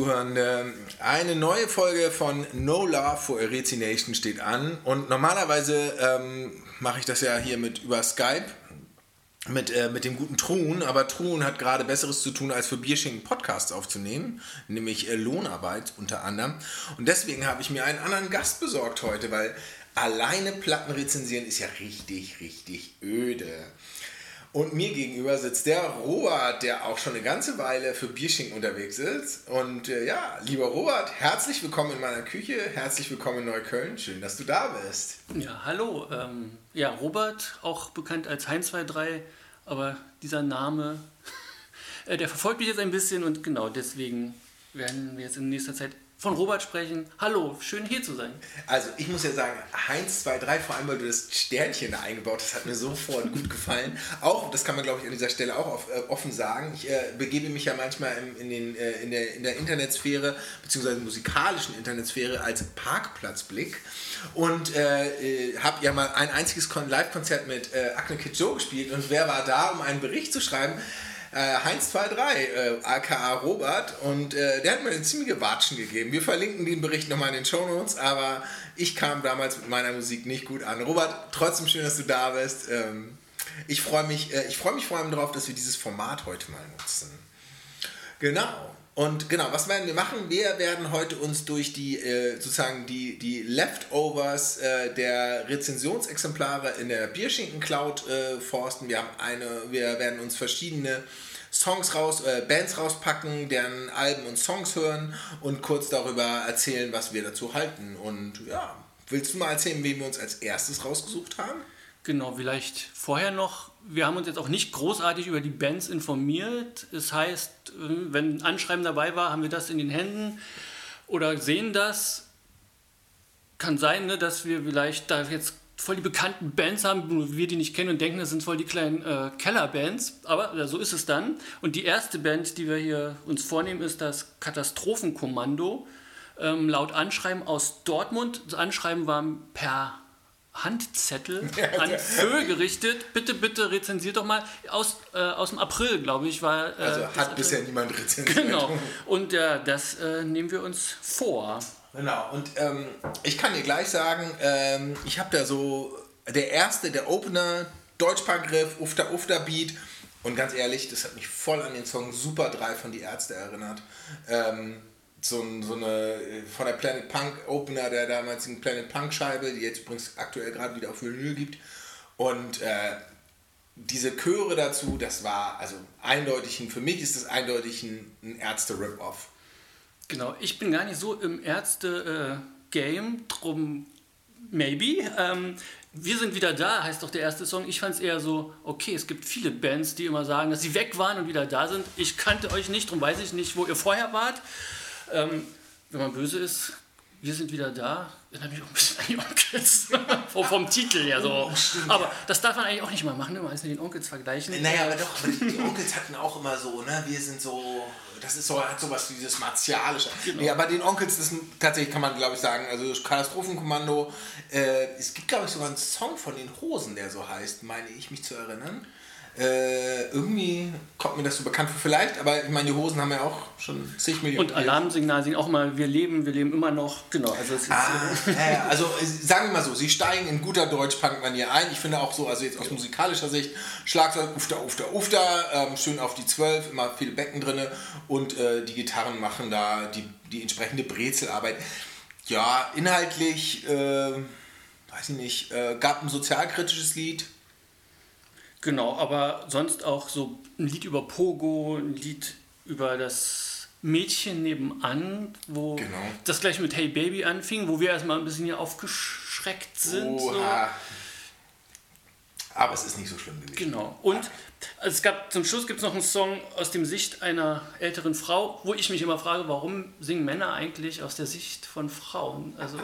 Zuhörende. Eine neue Folge von No Love for Erezi Nation steht an. Und normalerweise ähm, mache ich das ja hier mit über Skype mit, äh, mit dem guten Truhen, aber Truhen hat gerade Besseres zu tun, als für Bierschinken Podcasts aufzunehmen, nämlich äh, Lohnarbeit unter anderem. Und deswegen habe ich mir einen anderen Gast besorgt heute, weil alleine Platten rezensieren ist ja richtig, richtig öde. Und mir gegenüber sitzt der Robert, der auch schon eine ganze Weile für Bierschinken unterwegs ist. Und äh, ja, lieber Robert, herzlich willkommen in meiner Küche, herzlich willkommen in Neukölln. Schön, dass du da bist. Ja, hallo. Ähm, ja, Robert, auch bekannt als Heinz23, aber dieser Name, äh, der verfolgt mich jetzt ein bisschen und genau deswegen werden wir jetzt in nächster Zeit von Robert sprechen. Hallo, schön hier zu sein. Also ich muss ja sagen, Heinz 23, vor allem weil du das Sternchen da eingebaut hast, hat mir sofort gut gefallen. Auch, das kann man glaube ich an dieser Stelle auch äh, offen sagen, ich äh, begebe mich ja manchmal in, in, den, äh, in, der, in der Internetsphäre, beziehungsweise musikalischen Internetsphäre als Parkplatzblick und äh, äh habe ja mal ein einziges Live-Konzert mit Akne Kid Joe gespielt und wer war da, um einen Bericht zu schreiben? Äh, Heinz23, äh, aka Robert, und äh, der hat mir eine ziemliche Watschen gegeben. Wir verlinken den Bericht nochmal in den Show Notes, aber ich kam damals mit meiner Musik nicht gut an. Robert, trotzdem schön, dass du da bist. Ähm, ich freue mich, äh, freu mich vor allem darauf, dass wir dieses Format heute mal nutzen. Genau. Und genau, was werden wir machen? Wir werden heute uns durch die äh, sozusagen die, die Leftovers äh, der Rezensionsexemplare in der Bierschinken Cloud äh, forsten. Wir haben eine, wir werden uns verschiedene Songs raus, äh, Bands rauspacken, deren Alben und Songs hören und kurz darüber erzählen, was wir dazu halten. Und ja, willst du mal erzählen, wen wir uns als erstes rausgesucht haben? Genau, vielleicht vorher noch. Wir haben uns jetzt auch nicht großartig über die Bands informiert. Das heißt, wenn ein Anschreiben dabei war, haben wir das in den Händen oder sehen das. Kann sein, ne, dass wir vielleicht da jetzt voll die bekannten Bands haben, nur wir die nicht kennen und denken, das sind voll die kleinen äh, Kellerbands. Aber ja, so ist es dann. Und die erste Band, die wir hier uns vornehmen, ist das Katastrophenkommando. Ähm, laut Anschreiben aus Dortmund. Das Anschreiben war per Handzettel an Fö gerichtet. Bitte, bitte rezensiert doch mal. Aus, äh, aus dem April, glaube ich, war. Äh, also hat bisher niemand rezensiert. Genau. Und äh, das äh, nehmen wir uns vor. Genau. Und ähm, ich kann dir gleich sagen, ähm, ich habe da so der erste, der Opener, Deutschpangriff, Ufta Ufta Beat. Und ganz ehrlich, das hat mich voll an den Song Super 3 von Die Ärzte erinnert. Ähm, so, so eine von der Planet Punk Opener der damaligen Planet Punk Scheibe, die jetzt übrigens aktuell gerade wieder auf Vinyl gibt. Und äh, diese Chöre dazu, das war also eindeutig, für mich ist das eindeutig ein, ein Ärzte-Rip-Off. Genau, ich bin gar nicht so im Ärzte-Game, äh, drum maybe. Ähm, wir sind wieder da, heißt doch der erste Song. Ich fand es eher so, okay, es gibt viele Bands, die immer sagen, dass sie weg waren und wieder da sind. Ich kannte euch nicht, darum weiß ich nicht, wo ihr vorher wart. Ähm, wenn man böse ist, wir sind wieder da. Dann habe ich auch ein bisschen an die Onkels. vom, vom Titel her so. Oh, aber das darf man eigentlich auch nicht mal machen, immer alles mit den Onkels vergleichen. Naja, aber doch, aber die Onkels hatten auch immer so, ne? Wir sind so. Das ist so, hat sowas wie dieses Martialische. Genau. Nee, aber den Onkels, das tatsächlich kann man, glaube ich, sagen, also Katastrophenkommando. Äh, es gibt, glaube ich, sogar einen Song von den Hosen, der so heißt, meine ich mich zu erinnern. Äh, irgendwie kommt mir das so bekannt vor, vielleicht, aber ich meine, die Hosen haben ja auch schon zig Millionen. Und Alarmsignal sind auch mal, wir leben, wir leben immer noch. Genau, also es ist. Ah, äh, also sagen wir mal so, sie steigen in guter Deutsch-Punk-Manier ein. Ich finde auch so, also jetzt aus musikalischer Sicht, Schlagzeug, ufter, ufter, ufter, ähm, schön auf die Zwölf, immer viele Becken drin und äh, die Gitarren machen da die, die entsprechende Brezelarbeit. Ja, inhaltlich, äh, weiß ich nicht, äh, gab ein sozialkritisches Lied Genau, aber sonst auch so ein Lied über Pogo, ein Lied über das Mädchen nebenan, wo genau. das gleich mit Hey Baby anfing, wo wir erstmal ein bisschen hier aufgeschreckt sind. Oha. So. Aber es ist nicht so schlimm gewesen. Genau. Und es gab zum Schluss gibt es noch einen Song aus dem Sicht einer älteren Frau, wo ich mich immer frage, warum singen Männer eigentlich aus der Sicht von Frauen? Also,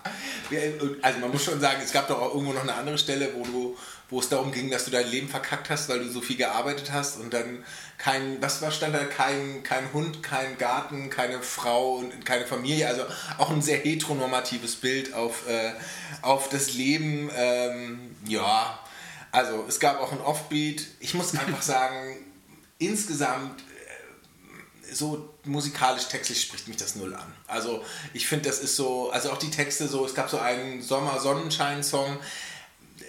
also man muss schon sagen, es gab doch auch irgendwo noch eine andere Stelle, wo du wo es darum ging, dass du dein Leben verkackt hast, weil du so viel gearbeitet hast und dann kein, was war stand da, kein, kein Hund, kein Garten, keine Frau und keine Familie, also auch ein sehr heteronormatives Bild auf, äh, auf das Leben, ähm, ja, also es gab auch ein Offbeat, ich muss einfach sagen, insgesamt so musikalisch, textlich spricht mich das null an. Also ich finde, das ist so, also auch die Texte so, es gab so einen Sommer-Sonnenschein-Song,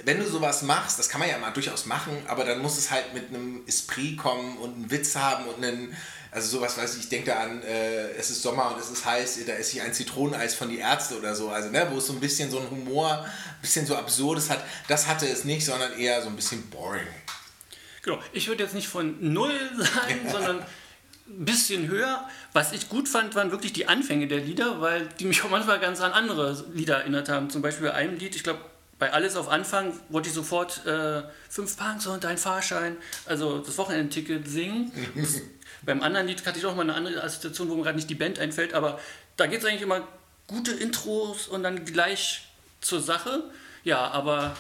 wenn du sowas machst, das kann man ja mal durchaus machen, aber dann muss es halt mit einem Esprit kommen und einen Witz haben und einen, also sowas weiß ich, ich denke da an, äh, es ist Sommer und es ist heiß, da esse ich ein Zitroneneis von die Ärzte oder so, also ne, wo es so ein bisschen so ein Humor, ein bisschen so absurdes hat, das hatte es nicht, sondern eher so ein bisschen boring. Genau, ich würde jetzt nicht von null sagen, sondern ein bisschen höher. Was ich gut fand, waren wirklich die Anfänge der Lieder, weil die mich auch manchmal ganz an andere Lieder erinnert haben. Zum Beispiel bei einem Lied, ich glaube, bei Alles auf Anfang wollte ich sofort äh, fünf Punks und dein Fahrschein, also das Wochenendticket singen. Beim anderen Lied hatte ich auch mal eine andere Assoziation, wo mir gerade nicht die Band einfällt, aber da geht es eigentlich immer gute Intros und dann gleich zur Sache. Ja, aber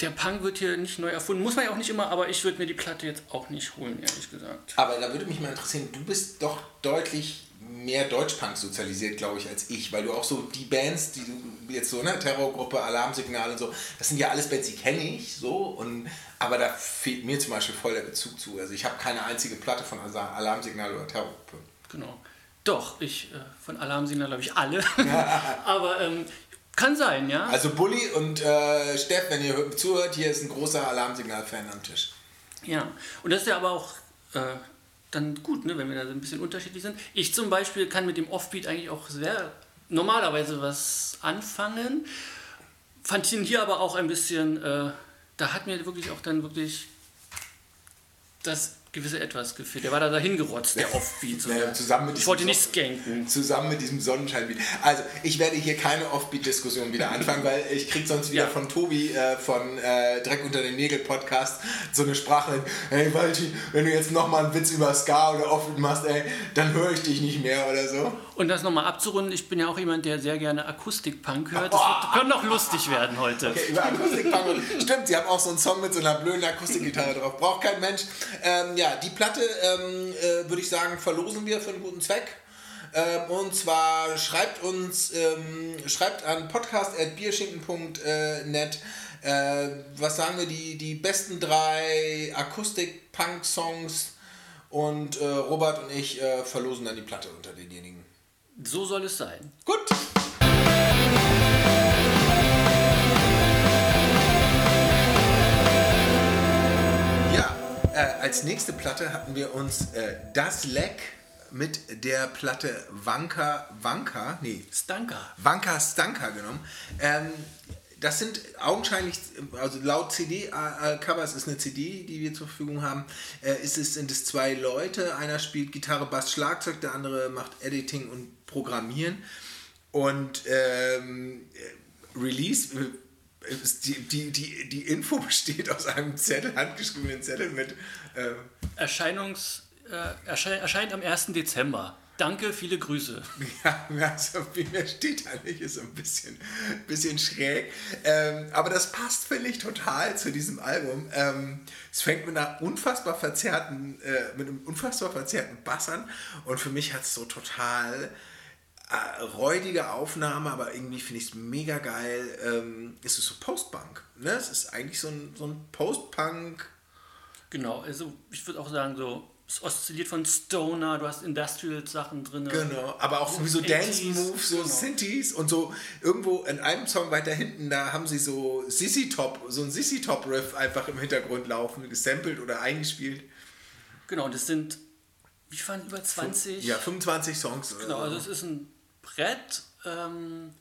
der Punk wird hier nicht neu erfunden. Muss man ja auch nicht immer, aber ich würde mir die Platte jetzt auch nicht holen, ehrlich gesagt. Aber da würde mich mal interessieren, du bist doch deutlich mehr Deutschpunk sozialisiert, glaube ich, als ich, weil du auch so die Bands, die du jetzt so, ne, Terrorgruppe, Alarmsignal und so, das sind ja alles Bands, die kenne ich so, und, aber da fehlt mir zum Beispiel voll der Bezug zu. Also ich habe keine einzige Platte von Alarmsignal oder Terrorgruppe. Genau. Doch, ich, äh, von Alarmsignal glaube ich alle. aber ähm, kann sein, ja. Also Bulli und äh, Steff, wenn ihr zuhört, hier ist ein großer Alarmsignal-Fan am Tisch. Ja, und das ist ja aber auch äh, dann gut, ne, wenn wir da so ein bisschen unterschiedlich sind. Ich zum Beispiel kann mit dem Offbeat eigentlich auch sehr normalerweise was anfangen. Fand ihn hier aber auch ein bisschen, äh, da hat mir wirklich auch dann wirklich das gewisse Etwas gefehlt. Der war da dahin gerotzt, der Offbeat. So. Ja, zusammen mit ich wollte nicht skanken. Zusammen mit diesem Sonnenscheinbeat. Also, ich werde hier keine Offbeat-Diskussion wieder anfangen, weil ich kriege sonst wieder ja. von Tobi äh, von äh, Dreck unter den Nägel Podcast so eine Sprache. Hey, Walti, wenn du jetzt nochmal einen Witz über Ska oder Offbeat machst, ey, dann höre ich dich nicht mehr oder so. Und das nochmal abzurunden, ich bin ja auch jemand, der sehr gerne Akustik-Punk hört. Das oh. könnte noch lustig werden heute. Okay, über Akustik-Punk. Stimmt, sie haben auch so einen Song mit so einer blöden Akustikgitarre drauf. Braucht kein Mensch. Ähm, ja, die Platte, ähm, äh, würde ich sagen, verlosen wir für einen guten Zweck. Ähm, und zwar schreibt uns, ähm, schreibt an podcast.bierschinken.net. Äh, was sagen wir, die, die besten drei Akustik-Punk-Songs und äh, Robert und ich äh, verlosen dann die Platte unter denjenigen. So soll es sein. Gut. Äh, als nächste Platte hatten wir uns äh, Das Leck mit der Platte Wanka, Wanka, nee, Stanka. Wanka Stanka genommen. Ähm, das sind augenscheinlich, also laut CD-Covers ist eine CD, die wir zur Verfügung haben, äh, ist es, sind es zwei Leute. Einer spielt Gitarre, Bass, Schlagzeug, der andere macht Editing und Programmieren. Und ähm, Release die, die, die, die Info besteht aus einem Zettel, handgeschriebenen Zettel mit. Äh Erscheinungs, äh, erschein, erscheint am 1. Dezember. Danke, viele Grüße. Ja, also wie mir steht da nicht, ist ein bisschen, bisschen schräg. Ähm, aber das passt, finde ich, total zu diesem Album. Ähm, es fängt mit einer unfassbar verzerrten, äh, mit einem unfassbar verzerrten Bass an. Und für mich hat es so total räudige Aufnahme, aber irgendwie finde ich es mega geil. Ähm, es ist so Postpunk. Ne? Es ist eigentlich so ein, so ein Post-Punk. Genau, also ich würde auch sagen, so es oszilliert von Stoner, du hast Industrial-Sachen drin. Genau, aber auch so Dance-Moves, so genau. Synthes und so irgendwo in einem Song weiter hinten, da haben sie so Sissy Top, so ein Sissy Top Riff einfach im Hintergrund laufen, gesampelt oder eingespielt. Genau, und es sind, wie fanden über 20? Ja, 25 Songs. Genau, also es ist ein Brett. Ähm,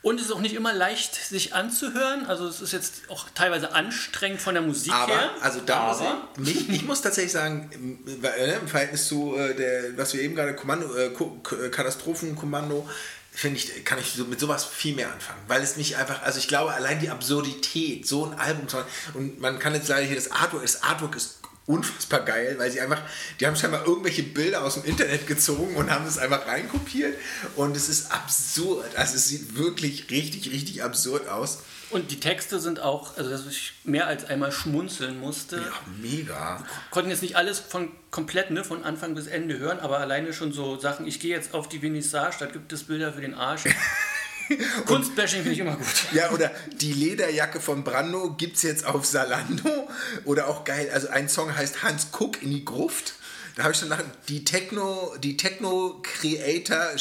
und es ist auch nicht immer leicht, sich anzuhören. Also es ist jetzt auch teilweise anstrengend von der Musik aber, her. Also da aber, muss ich, ich muss tatsächlich sagen, im, äh, im Verhältnis zu äh, der, was wir eben gerade Kommando, äh, äh, Katastrophenkommando, finde ich, kann ich so, mit sowas viel mehr anfangen. Weil es mich einfach, also ich glaube, allein die Absurdität, so ein Album und man kann jetzt leider hier das Artwork, das Artwork ist unfassbar geil, weil sie einfach, die haben scheinbar irgendwelche Bilder aus dem Internet gezogen und haben es einfach reinkopiert und es ist absurd. Also es sieht wirklich richtig, richtig absurd aus. Und die Texte sind auch, also dass ich mehr als einmal schmunzeln musste. Ja, mega. Wir konnten jetzt nicht alles von komplett, ne, von Anfang bis Ende hören, aber alleine schon so Sachen, ich gehe jetzt auf die Vernissage, da gibt es Bilder für den Arsch. Kunstbashing finde ich immer gut. Ja, oder die Lederjacke von Brando gibt es jetzt auf Salando. Oder auch geil, also ein Song heißt Hans Kuck in die Gruft. Da habe ich schon lachen. Die Techno, die Techno Creator,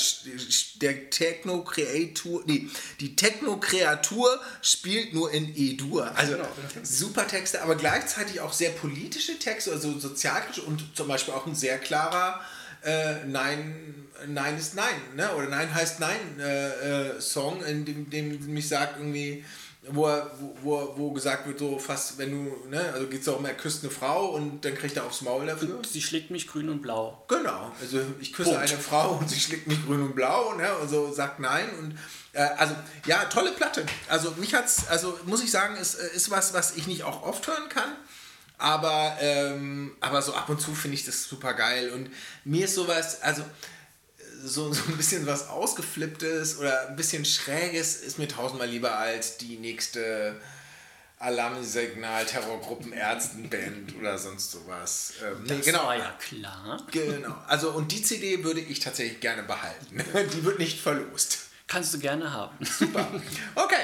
der Techno Creator, nee, die Techno Kreatur spielt nur in E-Dur. Also genau. super Texte, aber gleichzeitig auch sehr politische Texte, also sozialkritisch und zum Beispiel auch ein sehr klarer äh, Nein, Nein ist Nein, ne? oder Nein heißt Nein äh, äh, Song, in dem, dem mich sagt irgendwie, wo, er, wo, wo gesagt wird, so fast, wenn du, ne, also geht es auch um, er küsst eine Frau und dann kriegt er aufs Maul dafür. Und sie schlägt mich grün und blau. Genau, also ich küsse Punkt. eine Frau und sie schlägt mich grün und blau, ne, und so sagt nein und äh, also ja, tolle Platte. Also mich hat's, also muss ich sagen, ist, ist was, was ich nicht auch oft hören kann. Aber, ähm, aber so ab und zu finde ich das super geil. Und mir ist sowas, also so, so ein bisschen was Ausgeflipptes oder ein bisschen Schräges ist mir tausendmal lieber als die nächste Alarmsignal, Terrorgruppen, Ärztenband oder sonst sowas. Ähm, das nee, genau. war ja klar. Genau. Also, und die CD würde ich tatsächlich gerne behalten. Die wird nicht verlost. Kannst du gerne haben. Super. Okay.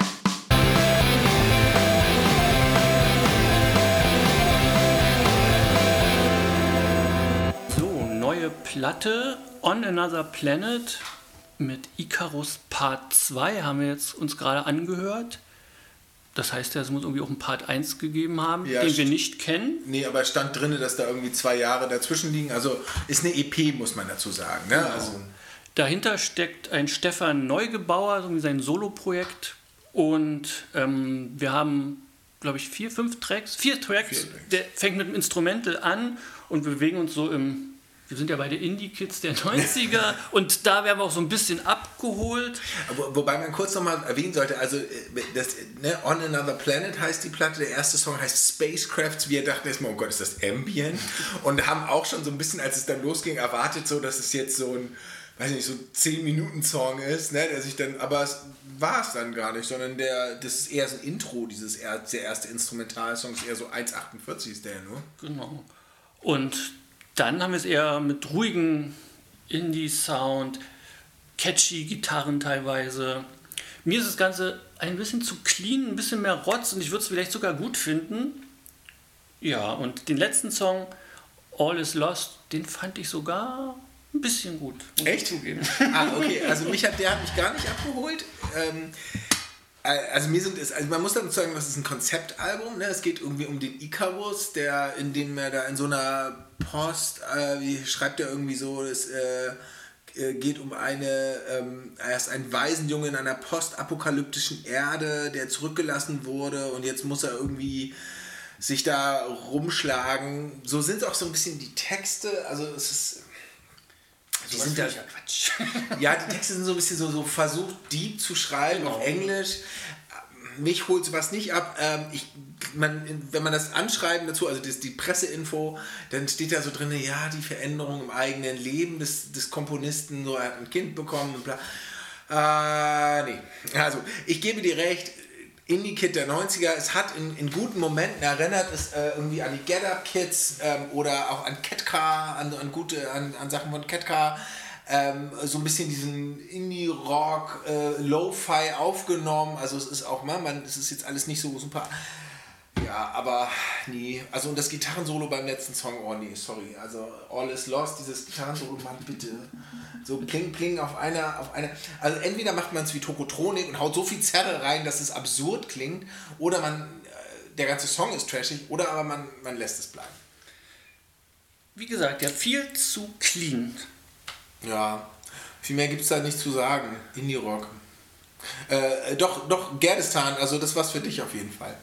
Neue Platte On Another Planet mit Icarus Part 2 haben wir jetzt uns gerade angehört. Das heißt ja, es muss irgendwie auch einen Part 1 gegeben haben, ja, den wir nicht kennen. Nee, aber es stand drin, dass da irgendwie zwei Jahre dazwischen liegen. Also ist eine EP, muss man dazu sagen. Ne? Genau. Also Dahinter steckt ein Stefan Neugebauer, so wie sein Solo-Projekt. Und ähm, wir haben, glaube ich, vier, fünf Tracks. Vier Tracks. Vier Tracks. Der fängt mit dem Instrumental an und wir bewegen uns so im wir sind ja beide Indie-Kids der 90er und da werden wir auch so ein bisschen abgeholt. Wo, wobei man kurz nochmal erwähnen sollte, also äh, das, ne, On Another Planet heißt die Platte, der erste Song heißt Spacecrafts. Wir dachten erstmal, oh Gott, ist das Ambient? Und haben auch schon so ein bisschen, als es dann losging, erwartet, so, dass es jetzt so ein, weiß nicht, so 10-Minuten-Song ist, ne, der sich dann, aber es war es dann gar nicht, sondern der, das ist eher so ein Intro, dieses der erste Instrumentalsong ist eher so 1,48 ist der nur. Genau. Und dann haben wir es eher mit ruhigen Indie-Sound, catchy Gitarren teilweise. Mir ist das Ganze ein bisschen zu clean, ein bisschen mehr Rotz und ich würde es vielleicht sogar gut finden. Ja, und den letzten Song, All is Lost, den fand ich sogar ein bisschen gut. Echt? Zugeben. Ah, okay. Also mich hat der hat mich gar nicht abgeholt. Ähm, also mir sind es, also man muss dann sagen, das ist ein Konzeptalbum, ne? Es geht irgendwie um den Icarus, der, in dem er da in so einer Post, äh, wie schreibt er irgendwie so, es äh, äh, geht um eine, ähm, er ist ein Waisenjunge in einer postapokalyptischen Erde, der zurückgelassen wurde und jetzt muss er irgendwie sich da rumschlagen. So sind auch so ein bisschen die Texte, also es ist die sind da, Quatsch. ja, die Texte sind so ein bisschen so, so versucht, deep zu schreiben genau. auf Englisch. Mich holt sowas nicht ab. Ähm, ich, man, wenn man das Anschreiben dazu, also das, die Presseinfo, dann steht da so drin, ja, die Veränderung im eigenen Leben des, des Komponisten, so er hat ein Kind bekommen und bla. Äh, nee. Also, ich gebe dir recht, Indie-Kid der 90er, es hat in, in guten Momenten erinnert es äh, irgendwie an die Get Up Kids ähm, oder auch an Ketka, an, an, gute, an, an Sachen von Ketka. Ähm, so ein bisschen diesen Indie-Rock, äh, Lo-Fi aufgenommen. Also es ist auch, man, man, es ist jetzt alles nicht so super ja, aber nee. Also und das Gitarrensolo beim letzten Song, oh nee, sorry. Also All is Lost, dieses Gitarrensolo, Mann, bitte. So pling pling auf einer, auf einer. Also entweder macht man es wie Tokotronik und haut so viel Zerre rein, dass es absurd klingt, oder man, äh, der ganze Song ist trashig, oder aber man, man lässt es bleiben. Wie gesagt, ja, viel zu clean. Ja, viel mehr gibt es da nicht zu sagen. Indie-Rock. Äh, doch, doch, Gerdistan, also das war's für dich auf jeden Fall.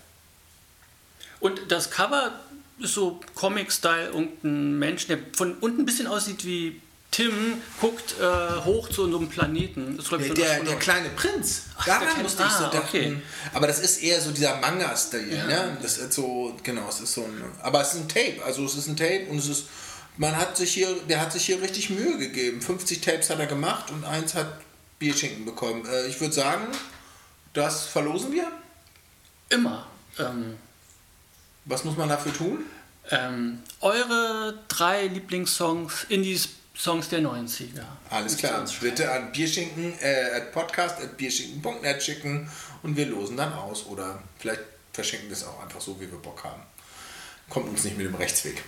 Und das Cover ist so Comic-Style, irgendein Mensch, der von unten ein bisschen aussieht wie Tim, guckt äh, hoch zu einem Planeten. Das, ich, der, der, der kleine Prinz, Ach, daran musste ich ah, so denken. Okay. Aber das ist eher so dieser Manga-Stil. Ja. Ne? Das ist so, genau, es ist so ein. Aber es ist ein Tape, also es ist ein Tape und es ist. Man hat sich hier, der hat sich hier richtig Mühe gegeben. 50 Tapes hat er gemacht und eins hat Bierschinken bekommen. Äh, ich würde sagen, das verlosen wir. Immer. Ähm, was muss man dafür tun? Ähm, eure drei Lieblingssongs, in die Songs der 90er. Alles klar. Bitte an Bierschinken, äh, at podcast at bierschinken.net schicken und wir losen dann aus oder vielleicht verschenken wir es auch einfach so, wie wir Bock haben. Kommt uns nicht mit dem Rechtsweg.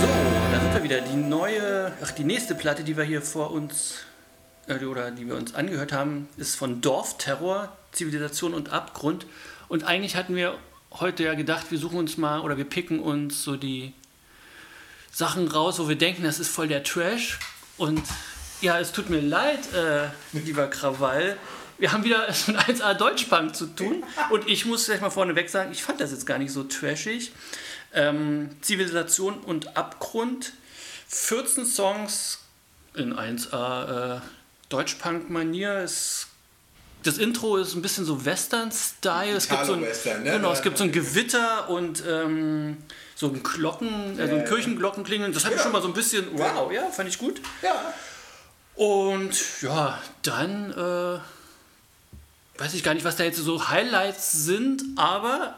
So, da sind wir wieder. Die neue, ach, die nächste Platte, die wir hier vor uns oder die wir uns angehört haben, ist von Dorfterror, Zivilisation und Abgrund. Und eigentlich hatten wir heute ja gedacht, wir suchen uns mal oder wir picken uns so die Sachen raus, wo wir denken, das ist voll der Trash. Und ja, es tut mir leid, äh, lieber Krawall. Wir haben wieder mit 1A Deutschpunk zu tun. Und ich muss gleich mal vorneweg sagen, ich fand das jetzt gar nicht so trashig. Ähm, Zivilisation und Abgrund. 14 Songs in 1A äh, Deutschpunk-Manier. Das Intro ist ein bisschen so Western-Style. Es gibt so ein, Western, ne? genau, es gibt so ein Gewitter und ähm, so ein Glocken, äh, so ein Kirchenglockenklingeln. Das hat mich Ja. schon mal so ein bisschen, wow, ja, fand ich gut. Ja. Und ja, dann äh, weiß ich gar nicht, was da jetzt so Highlights sind, aber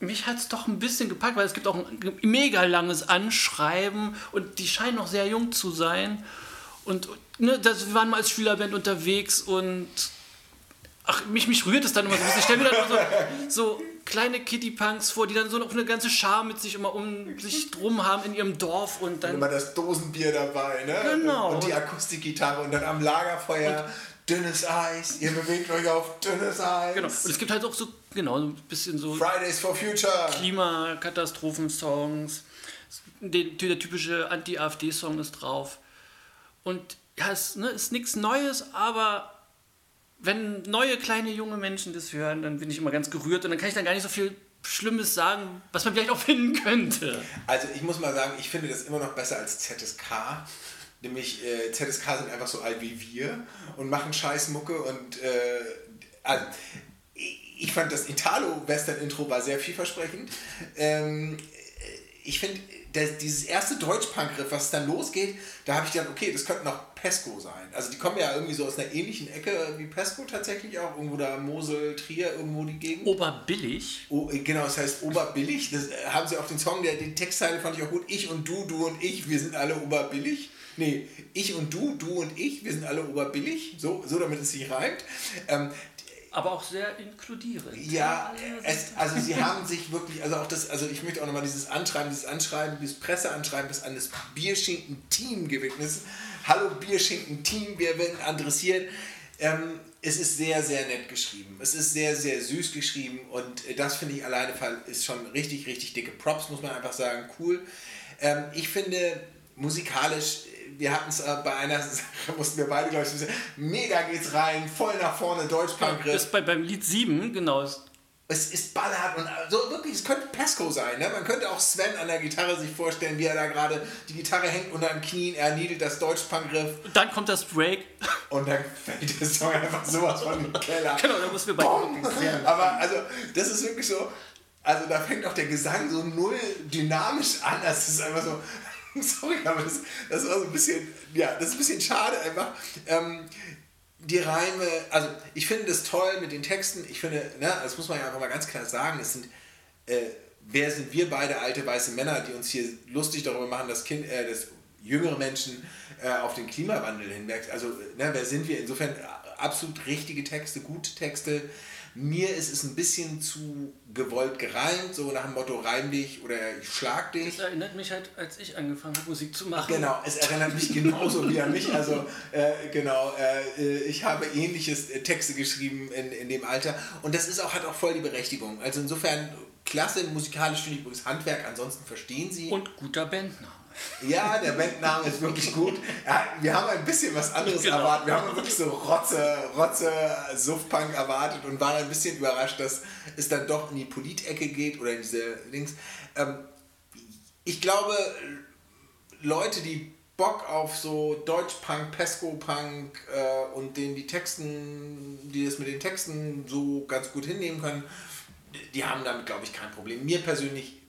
mich hat es doch ein bisschen gepackt, weil es gibt auch ein mega langes Anschreiben und die scheinen noch sehr jung zu sein. Und ne, das, wir waren mal als Schülerband unterwegs und ach, mich, mich rührt es dann immer so ein bisschen. Ich stelle mir dann immer so, so kleine Kitty-Punks vor, die dann so noch eine ganze Schar mit sich immer um sich drum haben in ihrem Dorf und dann Immer das Dosenbier dabei, ne? Genau. Und die Akustikgitarre und dann am Lagerfeuer dünnes Eis. Ihr bewegt euch auf dünnes Eis. Genau. Und es gibt halt auch so, genau, so ein bisschen so Fridays for Future. Klimakatastrophen-Songs. Der, der typische Anti-AfD-Song ist drauf. Und ja, es ne, ist nichts Neues, aber wenn neue kleine junge Menschen das hören, dann bin ich immer ganz gerührt und dann kann ich dann gar nicht so viel Schlimmes sagen, was man vielleicht auch finden könnte. Also ich muss mal sagen, ich finde das immer noch besser als ZSK. Nämlich äh, ZSK sind einfach so alt wie wir und machen Scheißmucke und äh, also, ich fand das Italo-Western-Intro war sehr vielversprechend. Ähm, ich finde, das- dieses erste Deutsch-Punk-Riff, was dann losgeht, da habe ich gedacht, okay, das könnte noch Pesco sein. Also die kommen ja irgendwie so aus einer ähnlichen Ecke wie Pesco tatsächlich auch, irgendwo da Mosel, Trier, irgendwo die Gegend. Oberbillig. Oh, genau, das heißt oberbillig. Das äh, haben sie auf den Song, der, die Textzeile fand ich auch gut. Ich und du, du und ich, wir sind alle oberbillig. Nee, ich und du, du und ich, wir sind alle oberbillig. So, so damit es sich reimt. Ähm, Aber auch sehr inkludierend. ja, Alle es, also sie haben sich wirklich, also auch das, also ich möchte auch nochmal dieses Anschreiben, dieses Anschreiben, dieses Presseanschreiben, das an das Bierschinken-Team gewidmet ist. Hallo Bierschinken-Team, wir werden adressiert. Ähm, es ist sehr, sehr nett geschrieben. Es ist sehr, sehr süß geschrieben und äh, das finde ich alleine ist schon richtig, richtig dicke Props, muss man einfach sagen. Cool. Ähm, ich finde musikalisch, wir hatten es äh, bei einer Sache, mussten wir beide, glaube ich, so sagen, mega geht's rein, voll nach vorne, Deutschpunk-Riff. Das ist bei, beim Lied 7, genau. ist- Es ist ballert und so wirklich, es könnte Pesco sein. Ne? Man könnte auch Sven an der Gitarre sich vorstellen, wie er da gerade, die Gitarre hängt unter den Knien, er niedelt das Deutschpunk-Riff Dann kommt das Break. und dann fällt der Song einfach sowas von den Keller. Genau, da müssen wir bei! Aber also, das ist wirklich so, also da fängt auch der Gesang so null dynamisch an. Das ist einfach so, sorry, aber das, das war so ein bisschen, ja, das ist ein bisschen schade einfach. Ähm, die Reime, also ich finde das toll mit den Texten. Ich finde, ne, das muss man ja einfach mal ganz klar sagen, es sind, äh, wer sind wir beide alte weiße Männer, die uns hier lustig darüber machen, dass, kind, äh, dass jüngere Menschen äh, auf den Klimawandel hinwirken. Also, ne, wer sind wir? Insofern äh, absolut richtige Texte, gute Texte. Mir ist es ein bisschen zu gewollt gereimt, so nach dem Motto reim dich oder ich schlag dich. Das erinnert mich halt, als ich angefangen habe, Musik zu machen. Genau, es erinnert mich genauso wie an mich. Also, äh, genau, äh, ich habe ähnliches äh, Texte geschrieben in, in dem Alter. Und das ist auch, hat auch voll die Berechtigung. Also insofern, klasse, musikalisch finde ich übrigens Handwerk, ansonsten verstehen sie. Und guter Bandname. Ja, der Bandname ist wirklich gut. Ja, wir haben ein bisschen was anderes Genau. erwartet. Wir haben wirklich so Rotze, Rotze, Suffpunk erwartet und waren ein bisschen überrascht, dass es dann doch in die Polit-Ecke geht oder in diese Links. Ähm, ich glaube, Leute, die Bock auf so Deutschpunk, Pesco-Punk äh, und denen die Texten, die das mit den Texten so ganz gut hinnehmen können, die haben damit, glaube ich, kein Problem. Mir persönlich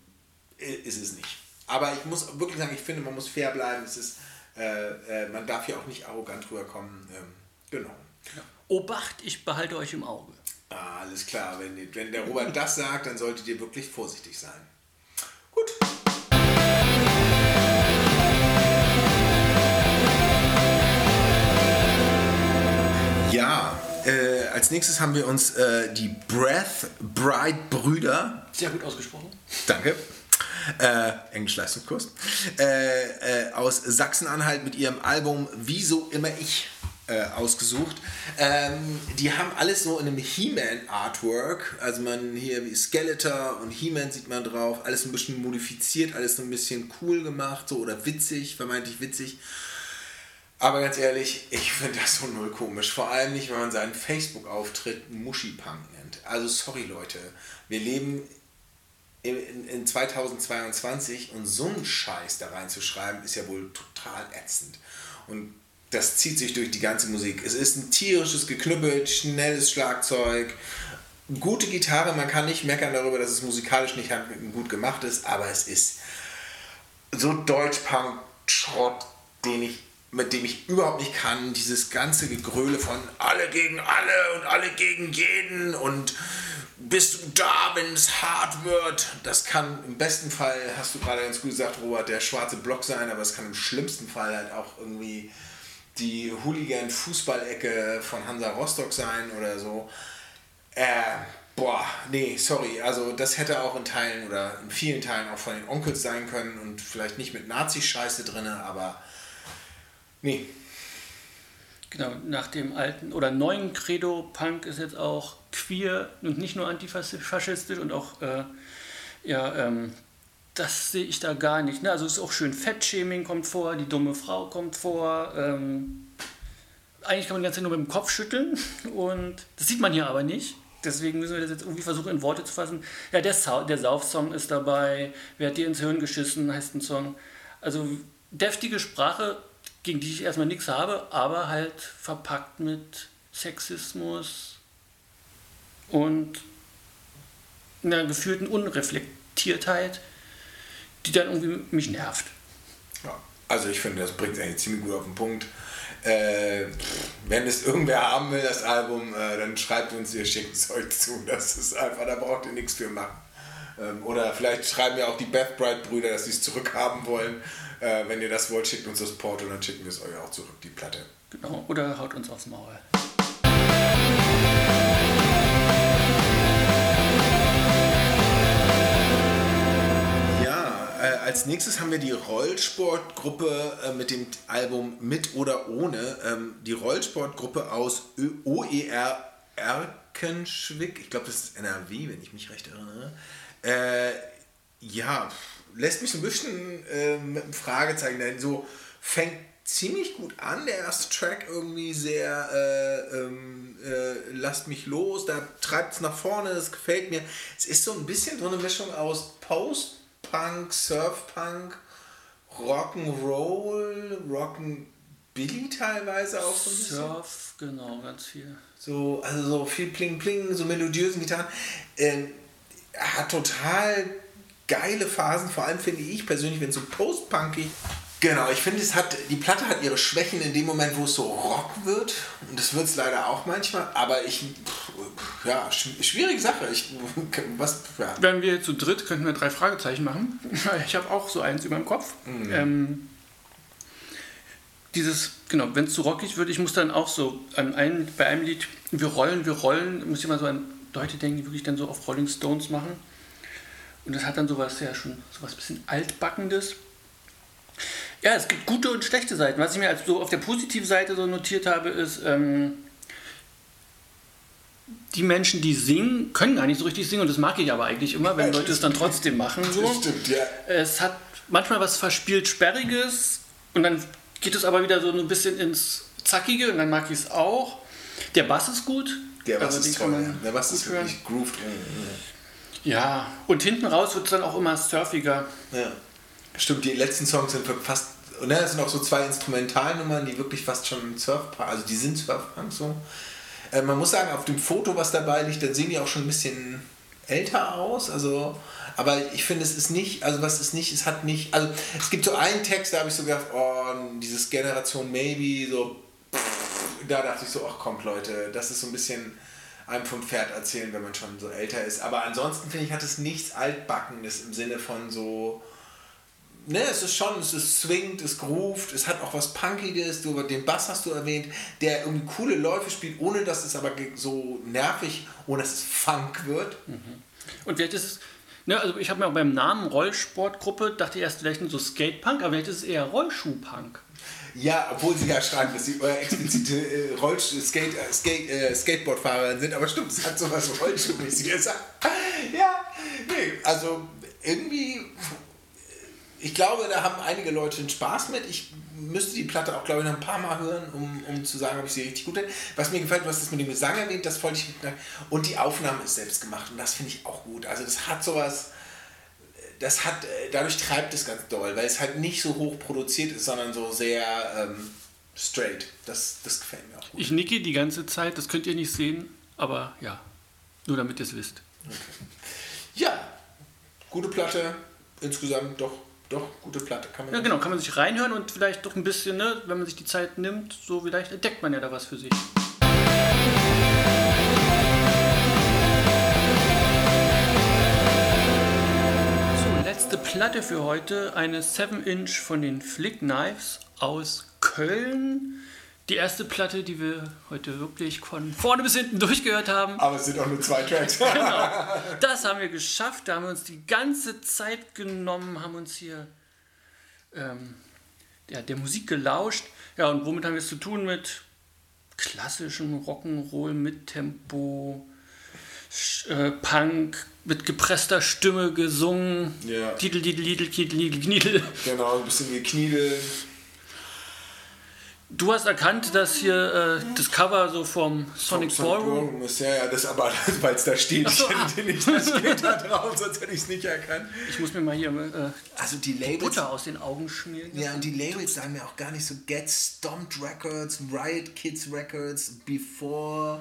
äh, ist es nicht. Aber ich muss wirklich sagen, ich finde, man muss fair bleiben. Es ist, äh, äh, man darf hier auch nicht arrogant rüberkommen. Ähm, genau. Obacht, ich behalte euch im Auge. Ah, alles klar. Wenn, wenn der Robert das sagt, dann solltet ihr wirklich vorsichtig sein. Gut. Ja, äh, als nächstes haben wir uns äh, die Breath Bride Brüder Sehr gut ausgesprochen. Danke. Äh, Englisch-Leistungskurs, äh, äh, aus Sachsen-Anhalt mit ihrem Album Wieso immer ich äh, ausgesucht. Ähm, die haben alles so in einem He-Man-Artwork. Also man hier wie Skeletor und He-Man sieht man drauf. Alles ein bisschen modifiziert, alles so ein bisschen cool gemacht so oder witzig, vermeintlich witzig. Aber ganz ehrlich, ich finde das so null komisch. Vor allem nicht, wenn man seinen Facebook-Auftritt Muschi-Punk nennt. Also sorry Leute, wir leben in, in 2022 und so einen Scheiß da reinzuschreiben, ist ja wohl total ätzend. Und das zieht sich durch die ganze Musik. Es ist ein tierisches, geknüppelt, schnelles Schlagzeug, gute Gitarre. Man kann nicht meckern darüber, dass es musikalisch nicht gut gemacht ist, aber es ist so Deutschpunk-Schrott, den ich mit dem ich überhaupt nicht kann, dieses ganze Gegröle von alle gegen alle und alle gegen jeden und bist du da, wenn es hart wird. Das kann im besten Fall, hast du gerade ganz gut gesagt, Robert, der schwarze Block sein, aber es kann im schlimmsten Fall halt auch irgendwie die Hooligan-Fußballecke von Hansa Rostock sein oder so. Äh, boah, nee, sorry. Also das hätte auch in Teilen oder in vielen Teilen auch von den Onkels sein können und vielleicht nicht mit Nazi-Scheiße drin, aber nee. Genau, nach dem alten oder neuen Credo Punk ist jetzt auch queer und nicht nur antifaschistisch und auch äh, ja, ähm, das sehe ich da gar nicht. Ne? Also es ist auch schön, Fettshaming kommt vor, die dumme Frau kommt vor. Ähm, eigentlich kann man die ganze Zeit nur mit dem Kopf schütteln und das sieht man hier aber nicht. Deswegen müssen wir das jetzt irgendwie versuchen in Worte zu fassen. Ja, der, Sa der Sauf-Song ist dabei, Wer hat dir ins Hirn geschissen, heißt ein Song. Also deftige Sprache, gegen die ich erstmal nichts habe, aber halt verpackt mit Sexismus und einer gefühlten Unreflektiertheit die dann irgendwie mich nervt. Ja, also ich finde, das bringt es eigentlich ziemlich gut auf den Punkt. Äh, wenn es irgendwer haben will, das Album, äh, dann schreibt uns, ihr schickt es euch zu. Das ist einfach, da braucht ihr nichts für machen. Ähm, oder vielleicht schreiben ja auch die Beth Bright Brüder, dass sie es zurückhaben wollen. Äh, wenn ihr das wollt, schickt uns das Porto, dann schicken wir es euch auch zurück, die Platte. Genau, oder haut uns aufs Maul. Äh, als nächstes haben wir die Rollsportgruppe äh, mit dem Album Mit oder Ohne. Ähm, die Rollsportgruppe aus OER Erkenschwick. Ich glaube, das ist NRW, wenn ich mich recht erinnere. Äh, ja, lässt mich so ein bisschen äh, mit einem Fragezeichen dahin. So fängt ziemlich gut an, der erste Track irgendwie sehr äh, ähm, äh, lasst mich los, da treibt es nach vorne, das gefällt mir. Es ist so ein bisschen so eine Mischung aus Post Punk, Surfpunk, Rock'n'Roll, Rock'n'Billy teilweise auch so ein bisschen. Surf, genau, ganz viel. So, also so viel Pling Pling, so melodiösen Gitarren. Ähm, hat total geile Phasen, vor allem finde ich persönlich, wenn es so post-punkig Genau, ich finde, es hat, die Platte hat ihre Schwächen in dem Moment, wo es so Rock wird. Und das wird es leider auch manchmal. Aber ich, ja, schwierige Sache. Ich, was, ja. Wenn wir zu dritt, könnten wir drei Fragezeichen machen. Ich habe auch so eins über dem Kopf. Mhm. Ähm, dieses, genau, wenn es zu rockig wird, ich muss dann auch so an einem, bei einem Lied, wir rollen, wir rollen, muss ich mal so an Leute denken, die wirklich dann so auf Rolling Stones machen. Und das hat dann sowas ja schon, sowas bisschen altbackendes. Ja, es gibt gute und schlechte Seiten. Was ich mir als so auf der positiven Seite so notiert habe, ist, ähm, die Menschen, die singen, können gar nicht so richtig singen und das mag ich aber eigentlich immer, wenn Leute es dann trotzdem machen. So. Das stimmt, ja. Es hat manchmal was verspielt Sperriges und dann geht es aber wieder so ein bisschen ins Zackige und dann mag ich es auch. Der Bass ist gut. Der Bass also ist toll. Der Bass ist wirklich grooved. Ja, und hinten raus wird es dann auch immer surfiger. Ja. Stimmt, die letzten Songs sind fast und dann sind auch so zwei Instrumentalnummern, die wirklich fast schon Surfpunk, also die sind Surfpunk so. Äh, man muss sagen, auf dem Foto, was dabei liegt, dann sehen die auch schon ein bisschen älter aus. Also, aber ich finde, es ist nicht, also was ist nicht, es hat nicht, also es gibt so einen Text, da habe ich so gedacht, oh, dieses Generation Maybe, so, da dachte ich so, ach kommt Leute, das ist so ein bisschen einem vom Pferd erzählen, wenn man schon so älter ist. Aber ansonsten finde ich, hat es nichts Altbackenes im Sinne von so, ne, es ist schon, es ist swingt, es groovt, es hat auch was Punkiges, du, den Bass hast du erwähnt, der irgendwie coole Läufe spielt, ohne dass es aber so nervig, ohne dass es Funk wird. Mhm. Und vielleicht ist es Ne, also ich habe mir auch beim Namen Rollsportgruppe, dachte erst vielleicht so Skatepunk, aber vielleicht ist es eher Rollschuhpunk. Ja, obwohl sie ja schreiben, dass sie äh, explizite äh, Roll Skate, äh, Skate, äh, Skateboardfahrer sind, aber stimmt, es hat sowas Rollschuhmäßiges. ja, nee, also irgendwie, ich glaube, da haben einige Leute einen Spaß mit. Ich müsste die Platte auch, glaube ich, noch ein paar Mal hören, um, um zu sagen, ob ich sie richtig gut finde. Was mir gefällt, hast das mit dem Gesang erwähnt, das wollte ich Und die Aufnahme ist selbst gemacht und das finde ich auch gut. Also das hat sowas das hat, äh, dadurch treibt es ganz doll, weil es halt nicht so hoch produziert ist, sondern so sehr ähm, straight. Das, das gefällt mir auch gut. Ich nicke die ganze Zeit, das könnt ihr nicht sehen, aber ja, nur damit ihr es wisst. Okay. Ja, gute Platte, insgesamt doch, doch, gute Platte. Kann man ja, genau, kann man sich reinhören und vielleicht doch ein bisschen, ne, wenn man sich die Zeit nimmt, so vielleicht entdeckt man ja da was für sich. Platte für heute, eine 7-Inch von den Flick Knives aus Köln. Die erste Platte, die wir heute wirklich von vorne bis hinten durchgehört haben. Aber es sind auch nur zwei Tracks. genau. Das haben wir geschafft. Da haben wir uns die ganze Zeit genommen, haben uns hier ähm, ja, der Musik gelauscht. Ja, und womit haben wir es zu tun? Mit klassischem Rock'n'Roll mit Tempo, äh, Punk mit gepresster Stimme gesungen. Ja. Titel, Titel, Titel, Titel, Titel, Kniedel. Genau, ein bisschen gekniedelt. Du hast erkannt, dass hier äh, das Cover so vom Sonic, Sonic Ballroom ist. Ja, ja, das aber, weil es da steht, so, ah. nicht, das steht da drauf, sonst hätte ich es nicht erkannt. Ich muss mir mal hier äh, also die Labels, Butter aus den Augen schmieren. Ja, und die Labels sagen mir auch gar nicht so Get Stomped Records, Riot Kids Records, Before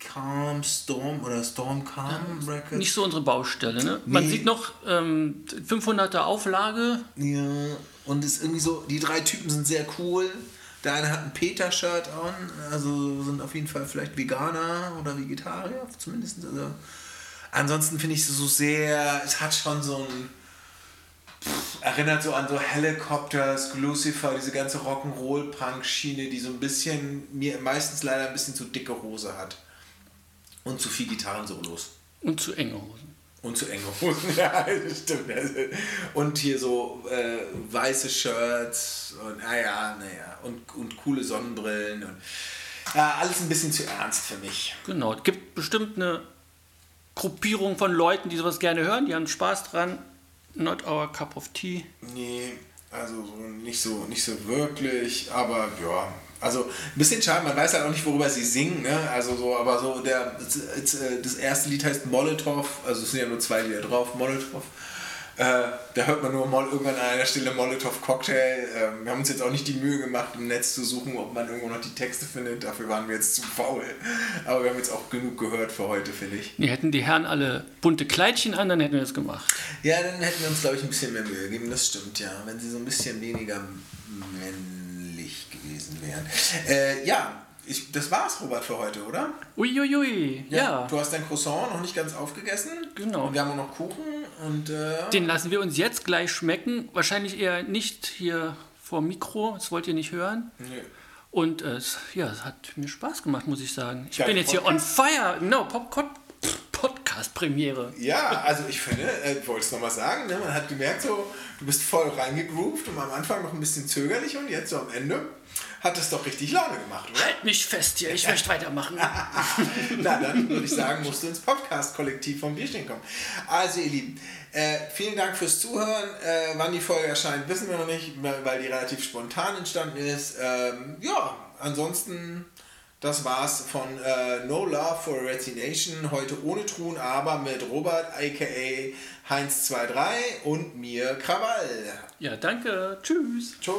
Calm Storm oder Storm Calm ja, Records. Nicht so unsere Baustelle, ne? Man nee. sieht noch ähm, 500er Auflage. Ja, und ist irgendwie so, die drei Typen sind sehr cool. Der eine hat ein Peter-Shirt an, also sind auf jeden Fall vielleicht Veganer oder Vegetarier, zumindest. Also. Ansonsten finde ich es so sehr, es hat schon so ein, pff, erinnert so an so Helicopters, Lucifer, diese ganze Rock'n'Roll-Punk-Schiene, die so ein bisschen, mir meistens leider ein bisschen zu dicke Hose hat. Und zu viel Gitarrensolos. Und zu enge Hosen. Und zu enge Hosen, ja, stimmt. Und hier so äh, weiße Shirts und naja, naja, und, und coole Sonnenbrillen und ja, alles ein bisschen zu ernst für mich. Genau, es gibt bestimmt eine Gruppierung von Leuten, die sowas gerne hören, die haben Spaß dran. Not our cup of tea. Nee, also so nicht so, nicht so wirklich, aber ja, also ein bisschen schade, man weiß halt auch nicht, worüber sie singen, ne? Also so, aber so der das erste Lied heißt Molotow, also es sind ja nur zwei Lieder drauf, Molotow. Äh, da hört man nur mal irgendwann an einer Stelle Molotow Cocktail. Äh, wir haben uns jetzt auch nicht die Mühe gemacht, im Netz zu suchen, ob man irgendwo noch die Texte findet. Dafür waren wir jetzt zu faul. Aber wir haben jetzt auch genug gehört für heute, finde ich. Wir hätten die Herren alle bunte Kleidchen an, dann hätten wir das gemacht. Ja, dann hätten wir uns, glaube ich, ein bisschen mehr Mühe gegeben. Das stimmt, ja. Wenn sie so ein bisschen weniger gewesen wären. Äh, ja, ich, das war's, Robert, für heute, oder? Uiuiui, ui, ja, ja. Du hast dein Croissant noch nicht ganz aufgegessen. Genau. Und wir haben auch noch Kuchen. Und, äh Den lassen wir uns jetzt gleich schmecken. Wahrscheinlich eher nicht hier vor Mikro. Das wollt ihr nicht hören. Nee. Und äh, ja, es hat mir Spaß gemacht, muss ich sagen. Ich ja, bin jetzt Podcast? hier on fire. Genau, Popcorn. Podcast-Premiere. Ja, also ich finde, äh, ich wollte es nochmal sagen, ne, man hat gemerkt, so, du bist voll reingegroovt und am Anfang noch ein bisschen zögerlich und jetzt so am Ende hat es doch richtig Laune gemacht, oder? Halt mich fest hier, ich möchte weitermachen. Na, dann würde ich sagen, musst du ins Podcast-Kollektiv vom Bierstehen kommen. Also, ihr Lieben, äh, vielen Dank fürs Zuhören. Äh, wann die Folge erscheint, wissen wir noch nicht, weil die relativ spontan entstanden ist. Ähm, ja, ansonsten, das war's von äh, No Love for Resignation. Heute ohne Truhen, aber mit Robert, aka Heinz23 und mir Krawall. Ja, danke. Tschüss. Tschüss.